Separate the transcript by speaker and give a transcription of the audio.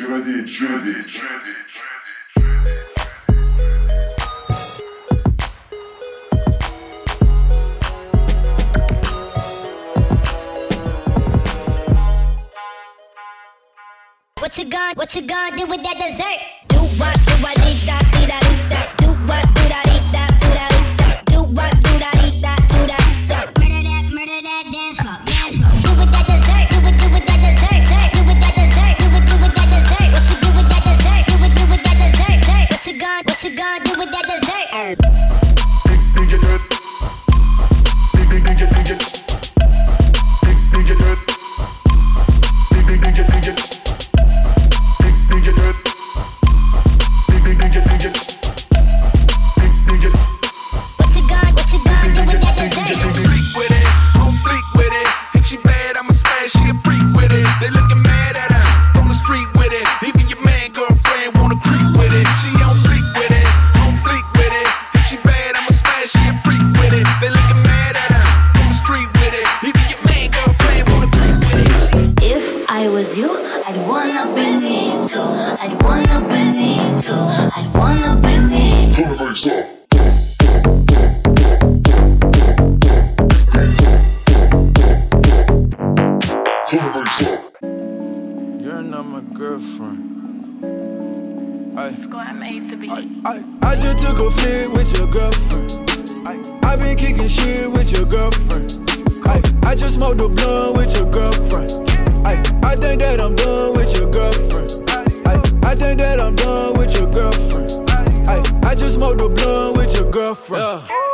Speaker 1: Ready, get ready.
Speaker 2: What you gonna, what you gonna do with that dessert? Do what, do what, dee da, dee da, dee da. That dessert? What
Speaker 3: I was you, I'd wanna be me too. I'd wanna be me too. I'd wanna be me.
Speaker 1: Turn the bass up. Turn the bass up.
Speaker 4: You're not my girlfriend. I,
Speaker 5: Squad made the beat.
Speaker 4: I, I just took a flick with your girlfriend. I, I been kicking shit with your girlfriend. That I'm done with your girlfriend. I, I think that I'm done with your girlfriend. I, I just smoked a blunt with your girlfriend. Yeah.